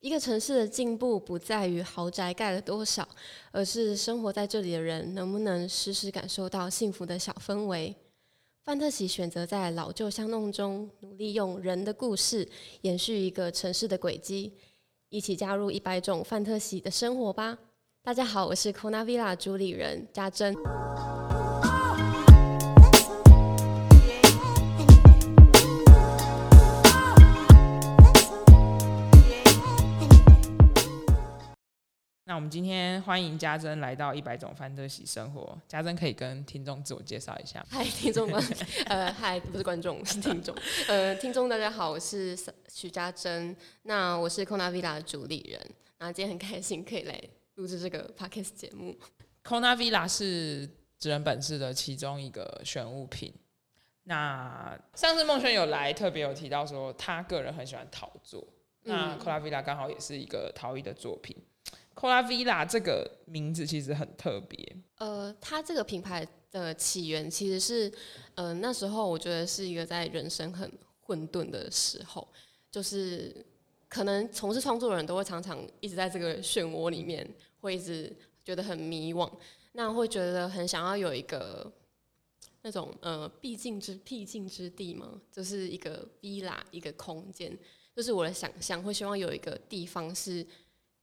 一个城市的进步不在于豪宅盖了多少，而是生活在这里的人能不能时时感受到幸福的小氛围。范特喜选择在老旧巷弄中努力用人的故事延续一个城市的轨迹，一起加入一百种范特喜的生活吧！大家好，我是 Kona Villa 主理人家珍。我们今天欢迎家珍来到一百种范特喜生活。家珍可以跟听众自我介绍一下。嗨，听众观，呃，嗨，不是观众，是听众。呃，听众大家好，我是许家珍。那我是 Kona Villa 的主理人。那今天很开心可以来录制这个 Podcast 节目。Kona Villa 是职人本市的其中一个选物品。那上次孟轩有来，特别有提到说他个人很喜欢陶作。嗯、那 Kona Villa 刚好也是一个陶艺的作品。Kona Villa 这个名字其实很特别。呃，它这个品牌的起源其实是，呃，那时候我觉得是一个在人生很混沌的时候，就是可能从事创作的人都会常常一直在这个漩涡里面，会一直觉得很迷惘，那会觉得很想要有一个那种呃僻静之僻静之地嘛，就是一个 villa 一个空间，就是我的想象，会希望有一个地方是。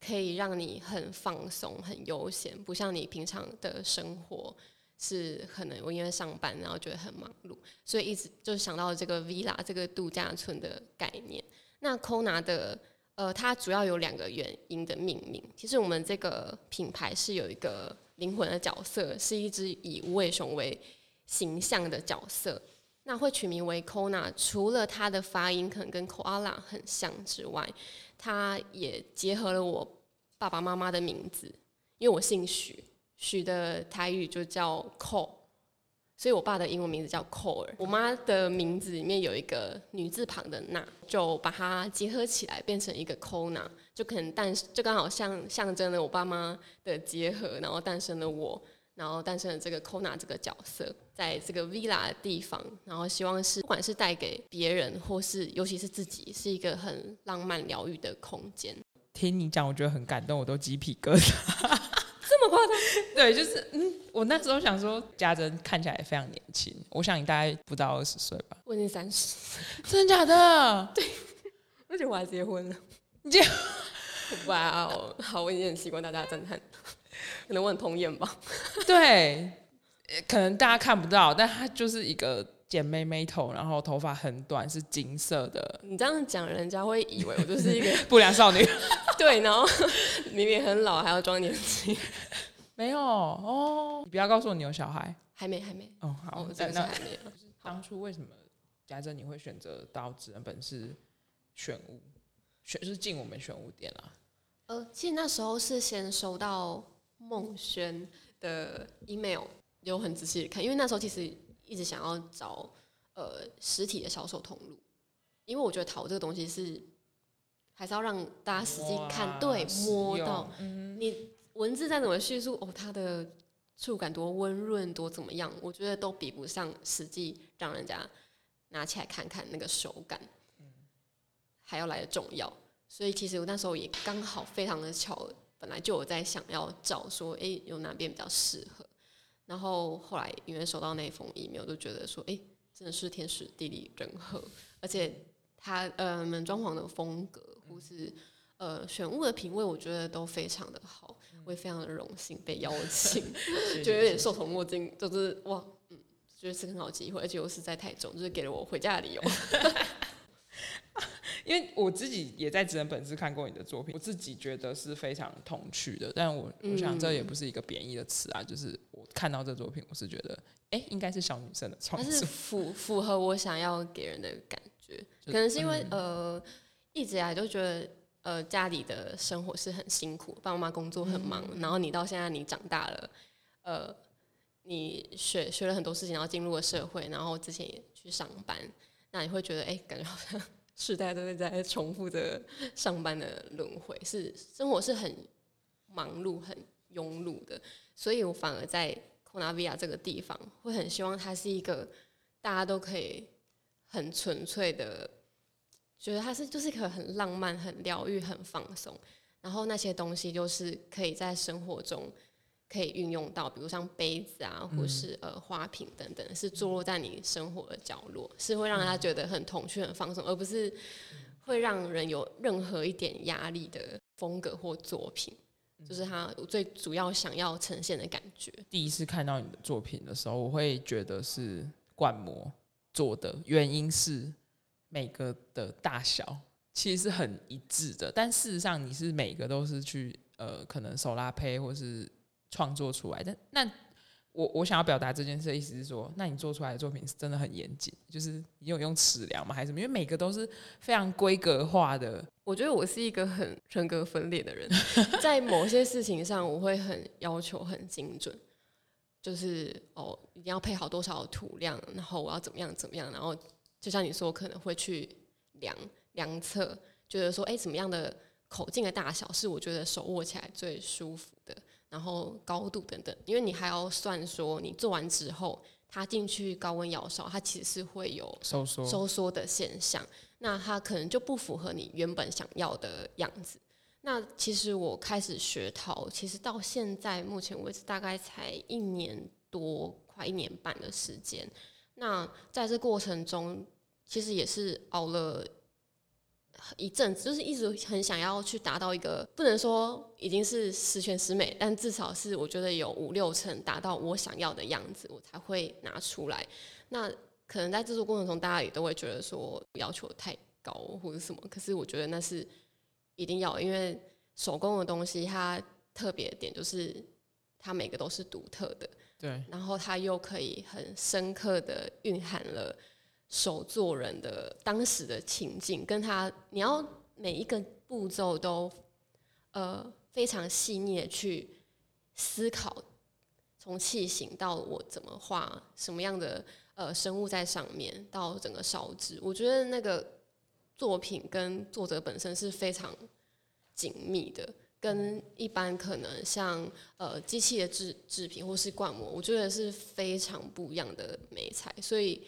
可以让你很放松、很悠闲，不像你平常的生活是可能我因为上班，然后觉得很忙碌，所以一直就想到这个 villa 这个度假村的概念。那 Kona 的呃，它主要有两个原因的命名。其实我们这个品牌是有一个灵魂的角色，是一只以无尾熊为形象的角色。那会取名为 Kona，除了它的发音可能跟 Koala 很像之外，它也结合了我爸爸妈妈的名字，因为我姓许，许的台语就叫 Ko，所以我爸的英文名字叫 CO，我妈的名字里面有一个女字旁的那，就把它结合起来变成一个 Kona，就可能诞就刚好像象征了我爸妈的结合，然后诞生了我。然后诞生了这个 Kona 这个角色，在这个 Villa 的地方，然后希望是不管是带给别人，或是尤其是自己，是一个很浪漫疗愈的空间。听你讲，我觉得很感动，我都鸡皮疙瘩。这么夸张？对，就是嗯，我那时候想说，家珍看起来非常年轻，我想你大概不到二十岁吧？我已经三十，真的假的？对，而且我还结婚了。你结？哇哦，好，我已经很习惯大家震撼。可能我很童颜吧，对，可能大家看不到，但她就是一个剪妹妹头，然后头发很短，是金色的。你这样讲，人家会以为我就是一个 不良少女。对，然后明明很老，还要装年轻。没有哦，你不要告诉我你有小孩，还没，还没。哦，好，哦、这个还没有。当初为什么家珍你会选择到职人本是选物，选是进我们选物店啊？呃，其实那时候是先收到。孟轩的 email 有很仔细的看，因为那时候其实一直想要找呃实体的销售通路，因为我觉得淘这个东西是还是要让大家实际看，啊、对，摸到，嗯、你文字再怎么叙述哦，它的触感多温润多怎么样，我觉得都比不上实际让人家拿起来看看那个手感，还要来的重要。所以其实我那时候也刚好非常的巧。本来就有在想要找说，哎、欸，有哪边比较适合，然后后来因为收到那封 email，我就觉得说，哎、欸，真的是天时地利人和，而且他呃门装潢的风格或是呃选物的品味，我觉得都非常的好，我也非常的荣幸被邀请，就有点受宠若惊，就是哇，嗯，觉得是很好机会，而且又是在台中，就是给了我回家的理由。因为我自己也在职人本质看过你的作品，我自己觉得是非常童趣的。但我我想这也不是一个贬义的词啊，嗯、就是我看到这作品，我是觉得，哎、欸，应该是小女生的创作，它是符符合我想要给人的感觉。可能是因为、嗯、呃，一直以来都觉得呃家里的生活是很辛苦，爸爸妈妈工作很忙，嗯、然后你到现在你长大了，呃，你学学了很多事情，然后进入了社会，然后之前也去上班，那你会觉得哎、欸，感觉好像。世代都会在重复着上班的轮回，是生活是很忙碌、很庸碌的，所以我反而在 Kona Villa 这个地方，会很希望它是一个大家都可以很纯粹的觉得它是就是一个很浪漫、很疗愈、很放松。然后那些东西就是可以在生活中可以运用到，比如像杯子啊，或是呃花瓶等等，是坐落在你生活的角落，是会让他觉得很童趣、很放松，而不是会让人有任何一点压力的风格或作品。就是他最主要想要呈现的感觉。第一次看到你的作品的时候，我会觉得是灌模做的，原因是每个的大小。其实是很一致的，但事实上你是每个都是去呃，可能手拉胚或是创作出来的。那我我想要表达这件事的意思是说，那你做出来的作品是真的很严谨，就是你有用尺量吗？还是什么？因为每个都是非常规格化的。我觉得我是一个很人格分裂的人，在某些事情上我会很要求很精准，就是哦一定要配好多少土量，然后我要怎么样怎么样，然后就像你说，可能会去量。量测，觉得说，哎、欸，怎么样的口径的大小是我觉得手握起来最舒服的，然后高度等等，因为你还要算说，你做完之后，它进去高温窑烧，它其实是会有收缩收缩的现象，那它可能就不符合你原本想要的样子。那其实我开始学陶，其实到现在目前为止大概才一年多，快一年半的时间。那在这过程中，其实也是熬了。一阵子就是一直很想要去达到一个，不能说已经是十全十美，但至少是我觉得有五六成达到我想要的样子，我才会拿出来。那可能在制作过程中，大家也都会觉得说要求太高或者什么，可是我觉得那是一定要，因为手工的东西它特别点就是它每个都是独特的，对，然后它又可以很深刻的蕴含了。手作人的当时的情境，跟他你要每一个步骤都呃非常细腻的去思考，从器型到我怎么画什么样的呃生物在上面，到整个烧制，我觉得那个作品跟作者本身是非常紧密的，跟一般可能像呃机器的制制品或是灌模，我觉得是非常不一样的美材，所以。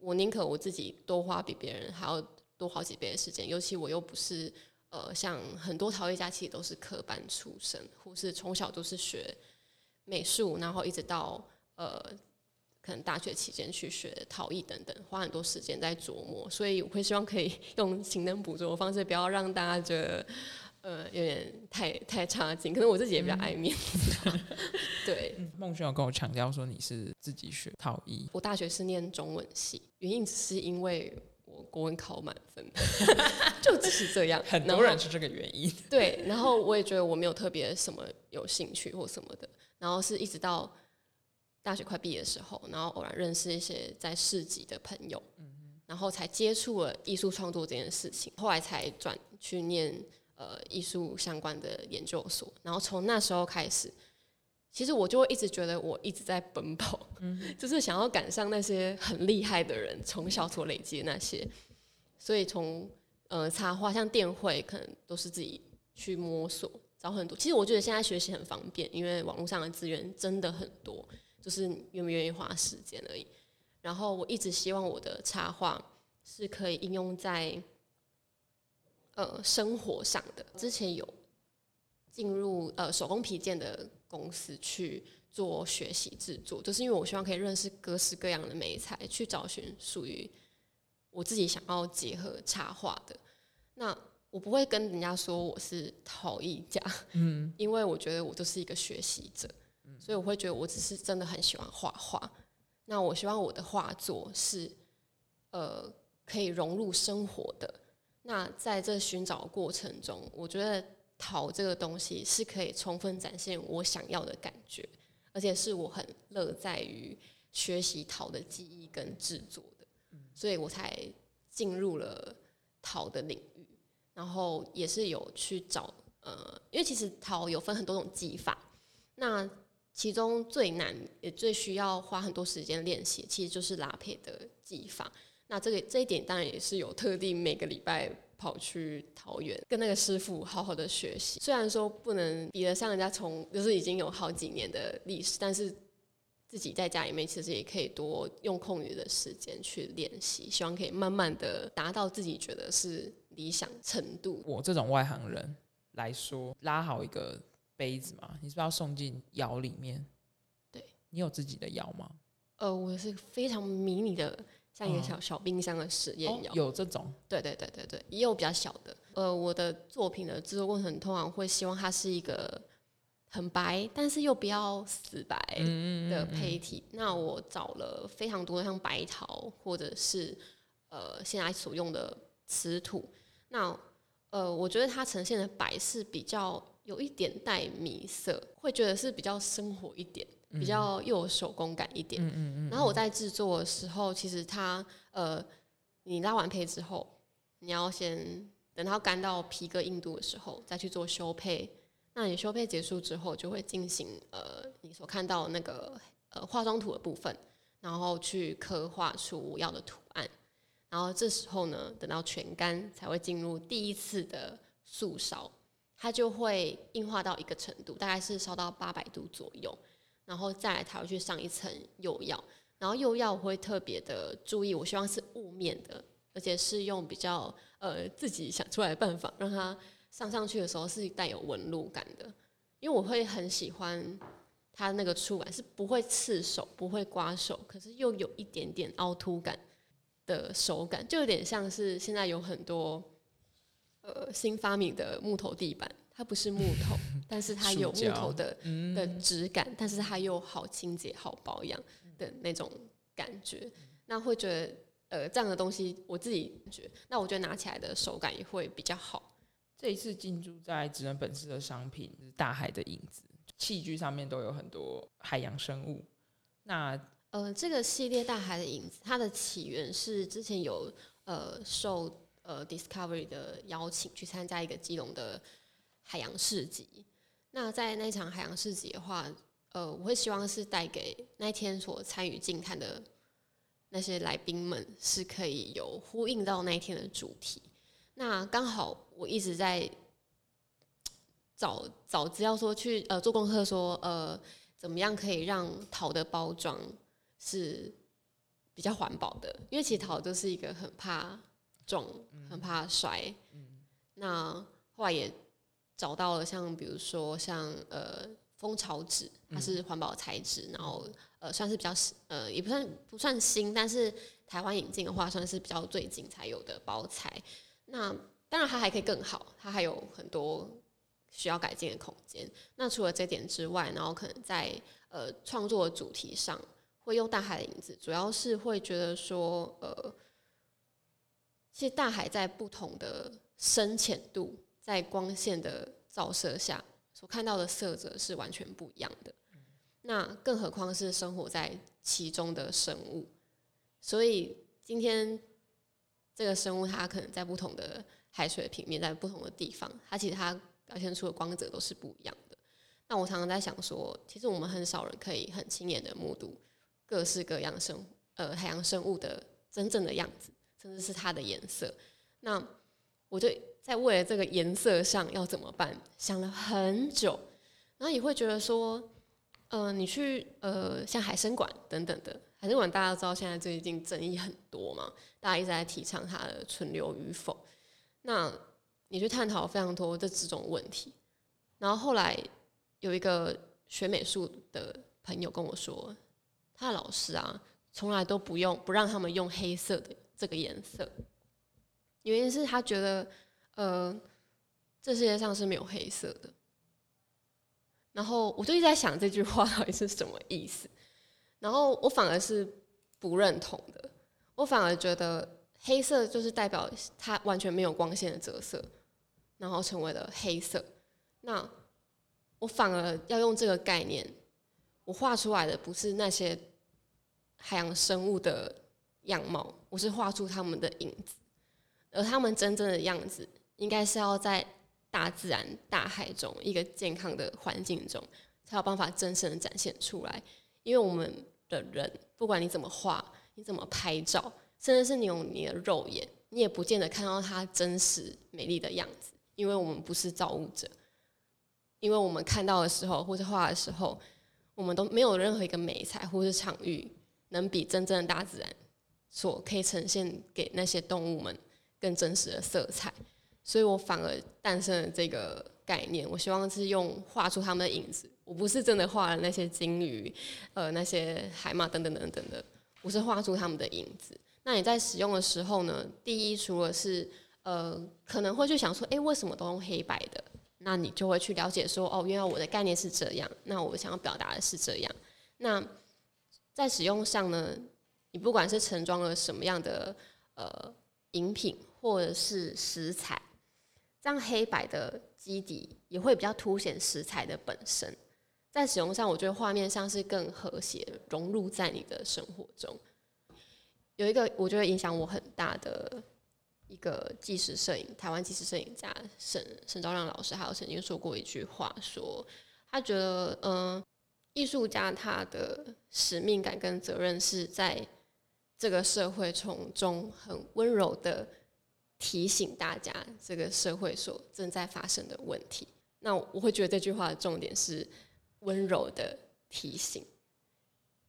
我宁可我自己多花比别人还要多好几倍的时间，尤其我又不是呃像很多陶艺家其实都是科班出身，或是从小都是学美术，然后一直到呃可能大学期间去学陶艺等等，花很多时间在琢磨，所以我会希望可以 用勤能补拙的方式，不要让大家觉得。呃，有点太太差劲，可能我自己也比较爱面子。嗯、对，孟轩有跟我强调说你是自己学陶艺。我大学是念中文系，原因只是因为我国文考满分，就只是这样。很多人是这个原因。对，然后我也觉得我没有特别什么有兴趣或什么的，然后是一直到大学快毕业的时候，然后偶然认识一些在市集的朋友，嗯、然后才接触了艺术创作这件事情，后来才转去念。呃，艺术相关的研究所，然后从那时候开始，其实我就会一直觉得我一直在奔跑，嗯，就是想要赶上那些很厉害的人，从小所累积的那些，所以从呃插画像电绘，可能都是自己去摸索，找很多。其实我觉得现在学习很方便，因为网络上的资源真的很多，就是愿不愿意花时间而已。然后我一直希望我的插画是可以应用在。呃，生活上的之前有进入呃手工皮件的公司去做学习制作，就是因为我希望可以认识各式各样的美材，去找寻属于我自己想要结合插画的。那我不会跟人家说我是陶艺家，嗯，因为我觉得我就是一个学习者，所以我会觉得我只是真的很喜欢画画。那我希望我的画作是呃可以融入生活的。那在这寻找过程中，我觉得陶这个东西是可以充分展现我想要的感觉，而且是我很乐在于学习陶的技艺跟制作的，所以我才进入了陶的领域。然后也是有去找呃，因为其实陶有分很多种技法，那其中最难也最需要花很多时间练习，其实就是拉坯的技法。那这个这一点当然也是有特地每个礼拜跑去桃园跟那个师傅好好的学习。虽然说不能比得上人家从就是已经有好几年的历史，但是自己在家里面其实也可以多用空余的时间去练习，希望可以慢慢的达到自己觉得是理想程度。我这种外行人来说，拉好一个杯子嘛，你是不是要送进窑里面？对，你有自己的窑吗？呃，我是非常迷你的，像一个小、嗯、小冰箱的实验窑、哦。有这种？对对对对对，也有比较小的。呃，我的作品的制作过程通常会希望它是一个。很白，但是又不要死白的胚体。那我找了非常多像白陶，或者是呃现在所用的瓷土。那呃，我觉得它呈现的白是比较有一点带米色，会觉得是比较生活一点，比较又有手工感一点。嗯嗯嗯嗯。然后我在制作的时候，其实它呃，你拉完胚之后，你要先等它干到皮革硬度的时候，再去做修配。那你修配结束之后，就会进行呃你所看到那个呃化妆土的部分，然后去刻画出我要的图案，然后这时候呢，等到全干才会进入第一次的素烧，它就会硬化到一个程度，大概是烧到八百度左右，然后再来才会去上一层釉药，然后釉药我会特别的注意，我希望是雾面的，而且是用比较呃自己想出来的办法让它。上上去的时候是带有纹路感的，因为我会很喜欢它那个触感，是不会刺手、不会刮手，可是又有一点点凹凸感的手感，就有点像是现在有很多呃新发明的木头地板，它不是木头，但是它 有木头的的质感，但是它又好清洁、好保养的那种感觉，那会觉得呃这样的东西我自己觉得，那我觉得拿起来的手感也会比较好。这一次进驻在职人本市的商品是大海的影子，器具上面都有很多海洋生物。那呃，这个系列大海的影子，它的起源是之前有呃受呃 Discovery 的邀请去参加一个基隆的海洋市集。那在那场海洋市集的话，呃，我会希望是带给那天所参与竞看的那些来宾们，是可以有呼应到那一天的主题。那刚好我一直在找找资料，说去呃做功课，说呃怎么样可以让陶的包装是比较环保的，因为其实陶就是一个很怕重、很怕摔。嗯那后来也找到了像比如说像呃蜂巢纸，它是环保材质，然后呃算是比较呃也不算不算新，但是台湾引进的话算是比较最近才有的包材。那当然，它还可以更好，它还有很多需要改进的空间。那除了这点之外，然后可能在呃创作的主题上，会用大海的影子，主要是会觉得说，呃，其实大海在不同的深浅度，在光线的照射下，所看到的色泽是完全不一样的。那更何况是生活在其中的生物，所以今天。这个生物它可能在不同的海水平面，在不同的地方，它其实它表现出的光泽都是不一样的。那我常常在想说，其实我们很少人可以很亲眼的目睹各式各样生呃海洋生物的真正的样子，甚至是它的颜色。那我就在为了这个颜色上要怎么办，想了很久，然后也会觉得说，呃，你去呃像海参馆等等的。海参馆大家知道，现在最近争议很多嘛，大家一直在提倡它的存留与否。那你去探讨非常多这几种问题，然后后来有一个学美术的朋友跟我说，他的老师啊，从来都不用不让他们用黑色的这个颜色，原因是他觉得，呃，这世界上是没有黑色的。然后我就一直在想这句话到底是什么意思。然后我反而是不认同的，我反而觉得黑色就是代表它完全没有光线的折射，然后成为了黑色。那我反而要用这个概念，我画出来的不是那些海洋生物的样貌，我是画出他们的影子，而他们真正的样子应该是要在大自然、大海中一个健康的环境中，才有办法真实的展现出来。因为我们的人，不管你怎么画，你怎么拍照，甚至是你用你的肉眼，你也不见得看到它真实美丽的样子。因为我们不是造物者，因为我们看到的时候或者画的时候，我们都没有任何一个美材或是场域能比真正的大自然所可以呈现给那些动物们更真实的色彩，所以我反而诞生了这个概念。我希望是用画出他们的影子，我不是真的画了那些鲸鱼、呃那些海马等等等等的，我是画出他们的影子。那你在使用的时候呢？第一，除了是呃可能会去想说，诶，为什么都用黑白的？那你就会去了解说，哦，原来我的概念是这样，那我想要表达的是这样。那在使用上呢，你不管是盛装了什么样的呃饮品或者是食材，这样黑白的基底也会比较凸显食材的本身。在使用上，我觉得画面上是更和谐，融入在你的生活中。有一个我觉得影响我很大的。一个纪实摄影，台湾纪实摄影家沈沈昭亮老师，还有曾经说过一句话说，他觉得，嗯、艺术家他的使命感跟责任是在这个社会从中很温柔的提醒大家，这个社会所正在发生的问题。那我会觉得这句话的重点是温柔的提醒，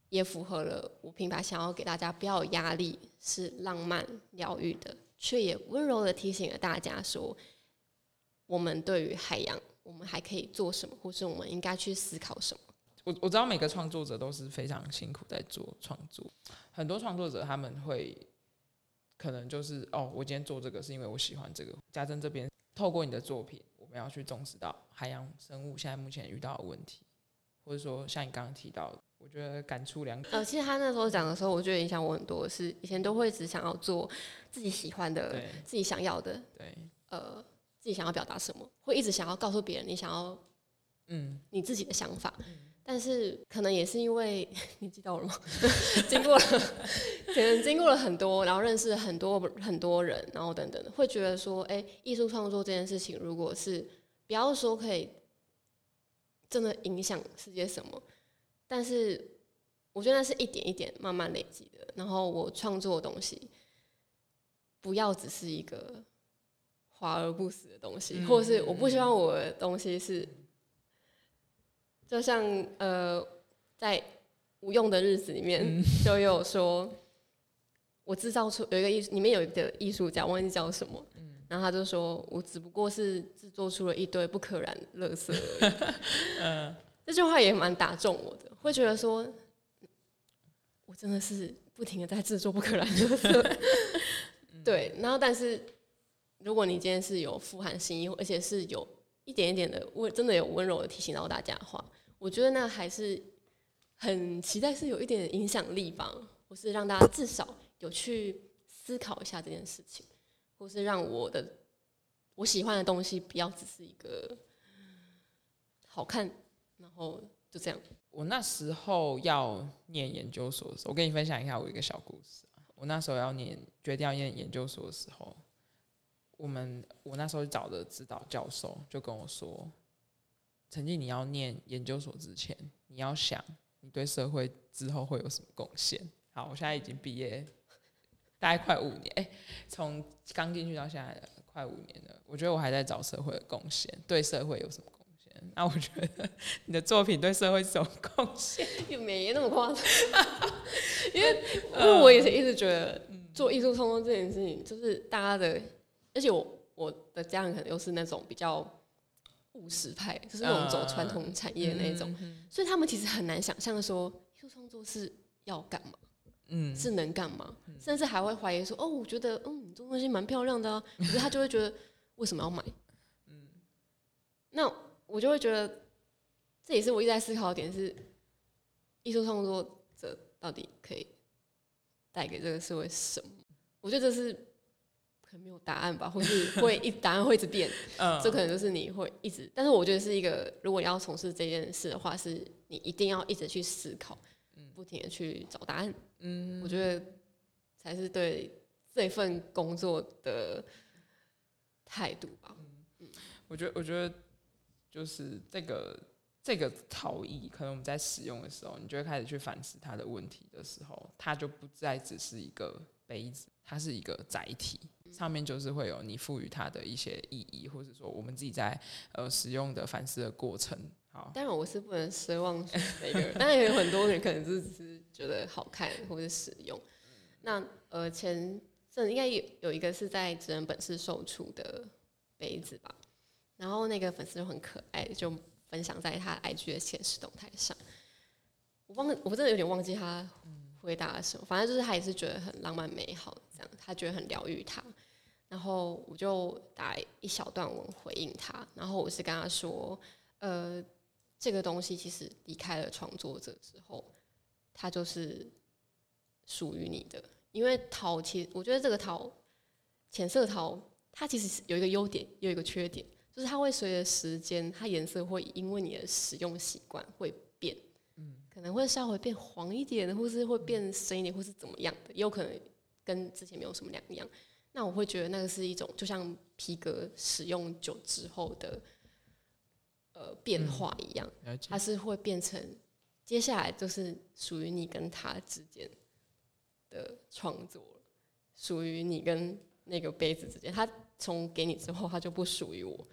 也符合了我品牌想要给大家不要有压力，是浪漫疗愈的。却也温柔的提醒了大家说，我们对于海洋，我们还可以做什么，或是我们应该去思考什么。我我知道每个创作者都是非常辛苦在做创作，很多创作者他们会可能就是哦，我今天做这个是因为我喜欢这个。家珍这边透过你的作品，我们要去重视到海洋生物现在目前遇到的问题，或者说像你刚刚提到的。我觉得感触良其实他那时候讲的时候，我觉得影响我很多。是以前都会只想要做自己喜欢的、对自己想要的，对，呃，自己想要表达什么，会一直想要告诉别人你想要，嗯，你自己的想法。嗯、但是可能也是因为 你知道了吗？经过了，可能经过了很多，然后认识了很多很多人，然后等等，会觉得说，哎，艺术创作这件事情，如果是不要说可以真的影响世界什么。但是我觉得那是一点一点慢慢累积的。然后我创作的东西，不要只是一个华而不实的东西，嗯、或者是我不希望我的东西是，就像呃，在无用的日子里面 就有说，我制造出有一个艺，里面有一个艺术家，忘记叫什么，然后他就说我只不过是制作出了一堆不可燃的垃圾而已。嗯这句话也蛮打中我的，会觉得说，我真的是不停的在制作不可燃的垃圾。对，然后但是如果你今天是有富含心意，而且是有一点一点的温，真的有温柔的提醒到大家的话，我觉得那还是很期待是有一点影响力吧，或是让大家至少有去思考一下这件事情，或是让我的我喜欢的东西不要只是一个好看。然后就这样。我那时候要念研究所的时候，我跟你分享一下我一个小故事。我那时候要念，决定要念研究所的时候，我们我那时候找的指导教授就跟我说：“曾经你要念研究所之前，你要想你对社会之后会有什么贡献。”好，我现在已经毕业，大概快五年，哎，从刚进去到现在快五年了。我觉得我还在找社会的贡献，对社会有什么贡献？那我觉得你的作品对社会是有贡献，也没那么夸张。因为因为我也是一直觉得做艺术创作这件事情，就是大家的，而且我我的家人可能又是那种比较务实派，就是那种走传统产业的那种，所以他们其实很难想象说艺术创作是要干嘛，嗯，是能干嘛，甚至还会怀疑说，哦，我觉得嗯，你做东西蛮漂亮的啊，可是他就会觉得为什么要买？嗯，那。我就会觉得，这也是我一直在思考的点是，艺术创作者到底可以带给这个社会什么？我觉得这是可能没有答案吧，或是会一答案会一直变，这可能就是你会一直。但是我觉得是一个，如果要从事这件事的话，是你一定要一直去思考，不停的去找答案。嗯，我觉得才是对这份工作的态度吧。嗯，我觉得，我觉得。就是这个这个陶艺，可能我们在使用的时候，你就会开始去反思它的问题的时候，它就不再只是一个杯子，它是一个载体，上面就是会有你赋予它的一些意义，或者说我们自己在呃使用的反思的过程，好，当然我是不能奢望每个人，但也有很多人可能是只是觉得好看或者实用。那呃前阵应该有有一个是在职人本事售出的杯子吧，然后那个粉丝就很可爱，就分享在他 IG 的限时动态上。我忘，我真的有点忘记他回答了什么，反正就是他也是觉得很浪漫美好这样，他觉得很疗愈他。然后我就打一小段文回应他，然后我是跟他说，呃，这个东西其实离开了创作者之后，它就是属于你的。因为陶，其实我觉得这个陶，浅色陶，它其实有一个优点，有一个缺点，就是它会随着时间，它颜色会因为你的使用习惯会变，嗯，可能会稍微变黄一点，或是会变深一点，或是怎么样的，也有可能跟之前没有什么两样。那我会觉得那个是一种，就像皮革使用久之后的呃变化一样，它是会变成接下来就是属于你跟他之间的创作，属于你跟那个杯子之间。他从给你之后，他就不属于我，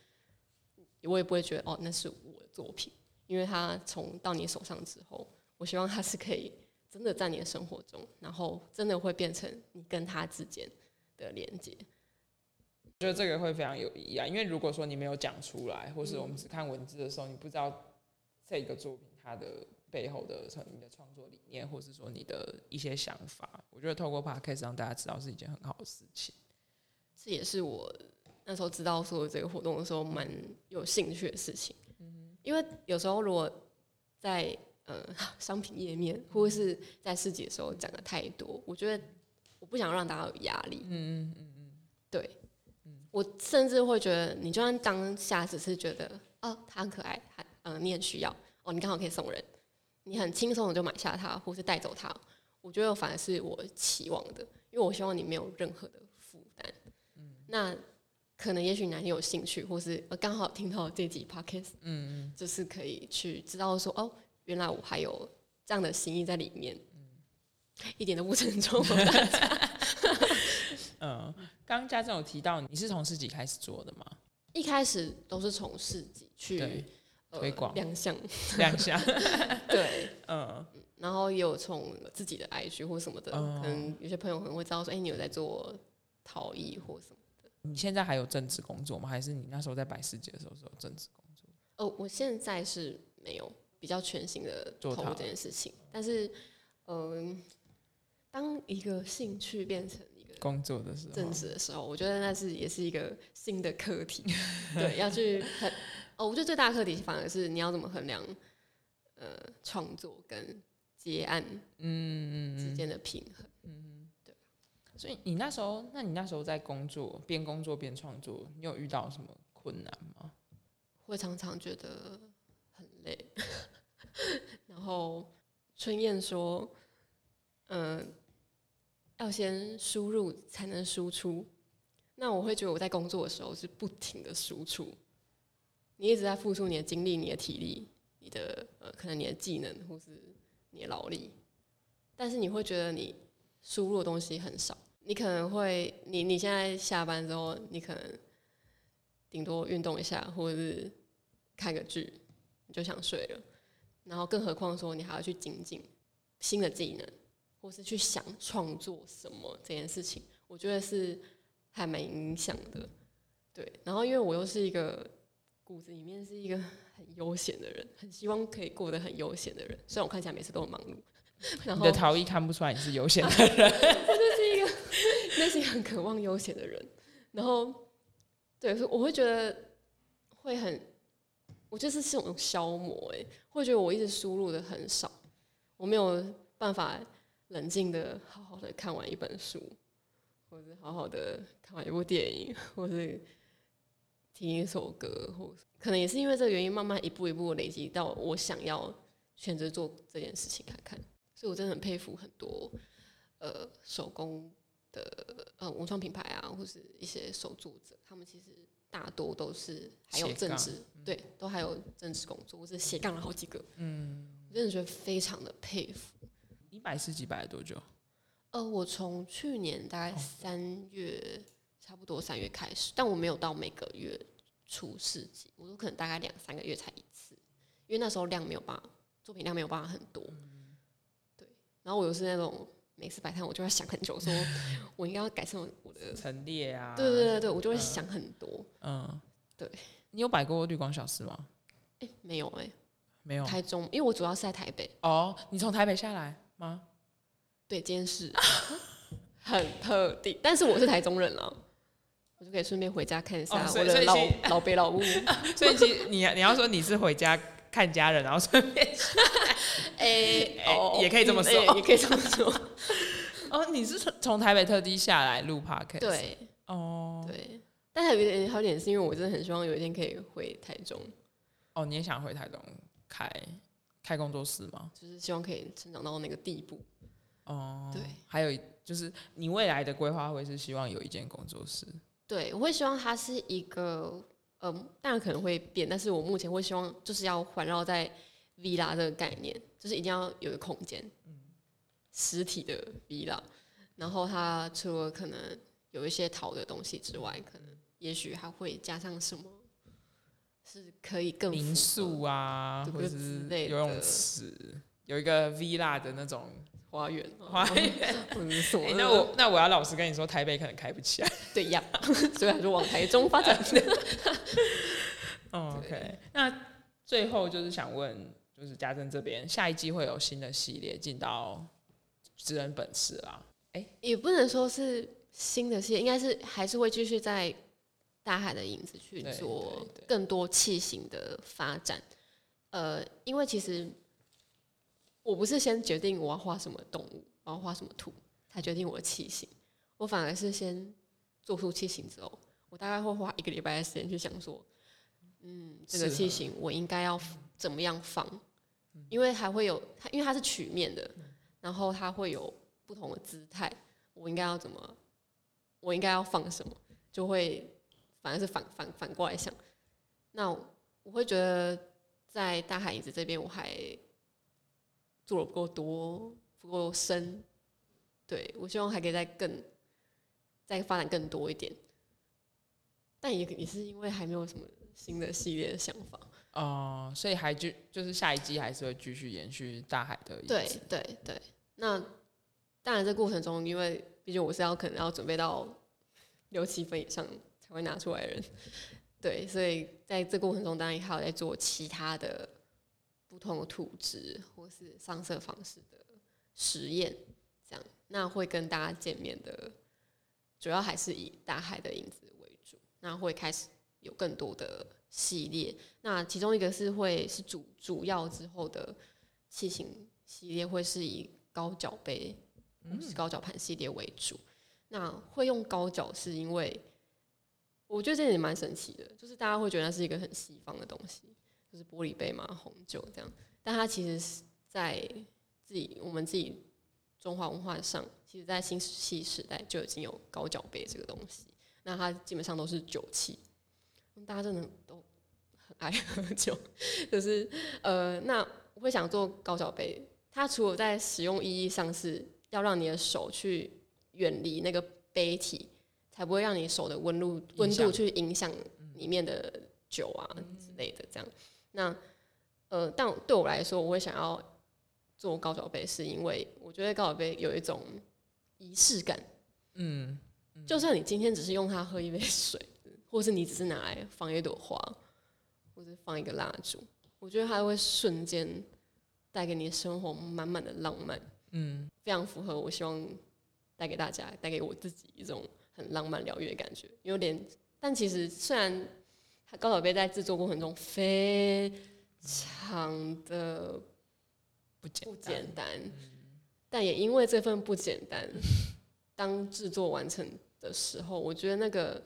我也不会觉得哦那是我的作品，因为他从到你手上之后，我希望他是可以真的在你的生活中，然后真的会变成你跟他之间的连接，我觉得这个会非常有意义啊！因为如果说你没有讲出来，或是我们只看文字的时候，你不知道这个作品它的背后的你的创作理念，或是说你的一些想法，我觉得透过 Podcast 让大家知道是一件很好的事情。这也是我那时候知道说这个活动的时候蛮有兴趣的事情。嗯因为有时候如果在呃 商品页面或者是在市集的时候讲的太多，我觉得。我不想让大家有压力。嗯嗯嗯嗯，对，嗯我甚至会觉得，你就算当下只是觉得，哦，他很可爱，他嗯，你很需要，哦，你刚好可以送人，你很轻松的就买下它，或是带走它，我觉得反而是我期望的，因为我希望你没有任何的负担。嗯，那可能也许哪天有兴趣，或是刚好听到这集 podcast，嗯嗯，就是可以去知道说，哦，原来我还有这样的心意在里面。一点都不沉重。嗯，刚刚家政有提到你是从市集开始做的吗？一开始都是从市集去推广、亮相、亮相。对，嗯，然后也有从自己的 IG 或什么的，嗯、可能有些朋友可能会知道说，哎、欸，你有在做陶艺或什么的。你现在还有正职工作吗？还是你那时候在摆市集的时候是有正职工作？哦，我现在是没有比较全新的做这件事情，但是，嗯。当一个兴趣变成一个工作的时候，正职的时候，我觉得那是也是一个新的课题。对，要去很哦，我觉得最大的课题反而是你要怎么衡量呃创作跟结案嗯之间的平衡。嗯，对。所以你那时候，那你那时候在工作，边工作边创作，你有遇到什么困难吗？会常常觉得很累。然后春燕说。嗯、要先输入才能输出。那我会觉得我在工作的时候是不停的输出，你一直在付出你的精力、你的体力、你的呃，可能你的技能或是你的劳力，但是你会觉得你输入的东西很少。你可能会，你你现在下班之后，你可能顶多运动一下，或者是看个剧，你就想睡了。然后，更何况说你还要去精进新的技能。或是去想创作什么这件事情，我觉得是还蛮影响的，对。然后因为我又是一个骨子里面是一个很悠闲的人，很希望可以过得很悠闲的人。虽然我看起来每次都很忙碌，然后你的陶艺看不出来你是悠闲的人，这就是一个内心很渴望悠闲的人。然后，对，我会觉得会很，我就是是种消磨，哎，会觉得我一直输入的很少，我没有办法。冷静的，好好的看完一本书，或者好好的看完一部电影，或是听一首歌，或可能也是因为这个原因，慢慢一步一步累积到我想要选择做这件事情看看。所以我真的很佩服很多呃手工的呃文创品牌啊，或是一些手作者，他们其实大多都是还有政治，对，都还有政治工作，我是斜杠了好几个。嗯，我真的觉得非常的佩服。你摆市集摆了多久？呃，我从去年大概三月，哦、差不多三月开始，但我没有到每个月出市集，我都可能大概两三个月才一次，因为那时候量没有办法，作品量没有办法很多。对，然后我又是那种每次摆摊，我就要想很久，说 我应该要改善我的陈列啊。对对对对，我就会想很多。嗯，对。你有摆过绿光小吃吗？哎，没有哎，没有。台中，因为我主要是在台北。哦，你从台北下来吗？对，今天是 很特地，但是我是台中人啊。我就可以顺便回家看一下我的老老北老屋。所以其实你你要说你是回家看家人，然后顺便，哎哦，也可以这么说，也可以这么说。哦，你是从从台北特地下来录 podcast？对，哦，对。但还有一点好点是因为我真的很希望有一天可以回台中。哦，你也想回台中开开工作室吗？就是希望可以成长到那个地步。哦，对。还有就是你未来的规划会是希望有一间工作室。对，我会希望它是一个，嗯、呃，当然可能会变，但是我目前会希望就是要环绕在 villa 的概念，就是一定要有一个空间，嗯，实体的 villa，然后它除了可能有一些陶的东西之外，可能也许还会加上什么，是可以更民宿啊，或者是游泳池，有一个 villa 的那种。花园，花园，欸、那我那我要老实跟你说，台北可能开不起来，对呀，所以还是往台中发展。哦、OK，那最后就是想问，就是家政这边下一季会有新的系列进到职人本事啦？哎、欸，也不能说是新的系列，应该是还是会继续在大海的影子去做更多器型的发展。呃，因为其实。我不是先决定我要画什么动物，我要画什么图，才决定我的器型。我反而是先做出器型之后，我大概会花一个礼拜的时间去想说，嗯，这个器型我应该要怎么样放，因为还会有它，因为它是曲面的，然后它会有不同的姿态，我应该要怎么，我应该要放什么，就会反而是反反反过来想。那我会觉得在大海影子这边，我还。做的不够多，不够深，对，我希望还可以再更再发展更多一点，但也也是因为还没有什么新的系列的想法哦、呃，所以还就就是下一季还是会继续延续大海的。对对对，那当然这过程中，因为毕竟我是要可能要准备到六七分以上才会拿出来的人，对，所以在这过程中当然还有在做其他的。不同的土质或是上色方式的实验，这样，那会跟大家见面的，主要还是以大海的影子为主。那会开始有更多的系列，那其中一个是会是主主要之后的器型系列，会是以高脚杯、高脚盘系列为主。那会用高脚是因为我觉得这点也蛮神奇的，就是大家会觉得那是一个很西方的东西。就是玻璃杯嘛，红酒这样，但它其实是在自己我们自己中华文化上，其实，在新石器时代就已经有高脚杯这个东西。那它基本上都是酒器，大家真的都很爱喝酒。就是呃，那我会想做高脚杯，它除了在使用意义上是要让你的手去远离那个杯体，才不会让你手的温度温度去影响里面的酒啊之类的这样。那，呃，但对我来说，我会想要做高脚杯，是因为我觉得高脚杯有一种仪式感。嗯，嗯，就算你今天只是用它喝一杯水，或是你只是拿来放一朵花，或是放一个蜡烛，我觉得它会瞬间带给你的生活满满的浪漫。嗯，非常符合我希望带给大家、带给我自己一种很浪漫疗愈的感觉。有点，但其实虽然。高脚杯在制作过程中非常的不简单，但也因为这份不简单，当制作完成的时候，我觉得那个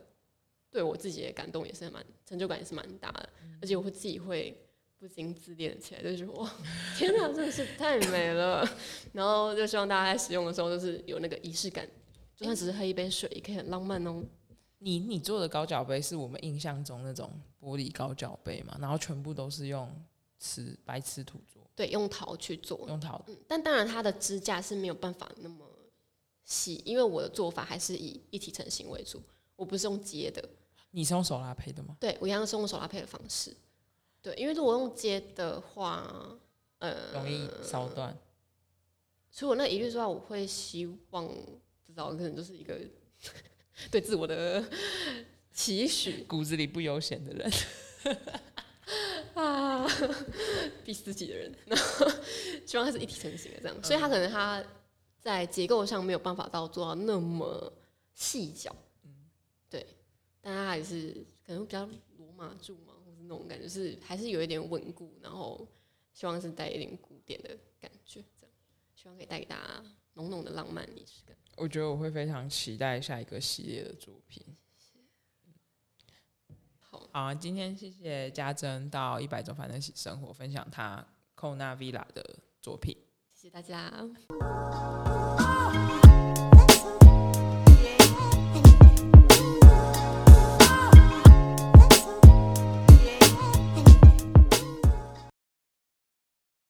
对我自己的感动也是蛮成就感也是蛮大的，而且我会自己会不禁自恋起来，就觉得哇，天哪，真的是太美了！然后就希望大家在使用的时候，就是有那个仪式感，就算只是喝一杯水，也可以很浪漫哦。你你做的高脚杯是我们印象中那种玻璃高脚杯嘛？然后全部都是用瓷白瓷土做，对，用陶去做，用陶。嗯，但当然它的支架是没有办法那么细，因为我的做法还是以一体成型为主，我不是用接的。你是用手拉胚的吗？对，我一样是用手拉胚的方式。对，因为如果用接的话，呃，容易烧断。除了那一律之外，我会希望不知道，可能就是一个对自我的期许，骨子里不悠闲的人。啊，逼自己的人，然后希望它是一体成型的这样，嗯、所以他可能他在结构上没有办法到做到那么细脚，嗯，对，但他还是可能比较罗马柱嘛，或是那种感觉是还是有一点稳固，然后希望是带一点古典的感觉。这样希望可以带给大家浓浓的浪漫历史感。我觉得我会非常期待下一个系列的作品。好，好，今天谢谢家珍到一百种反正喜生活分享她 Kona Villa 的作品。谢谢大家。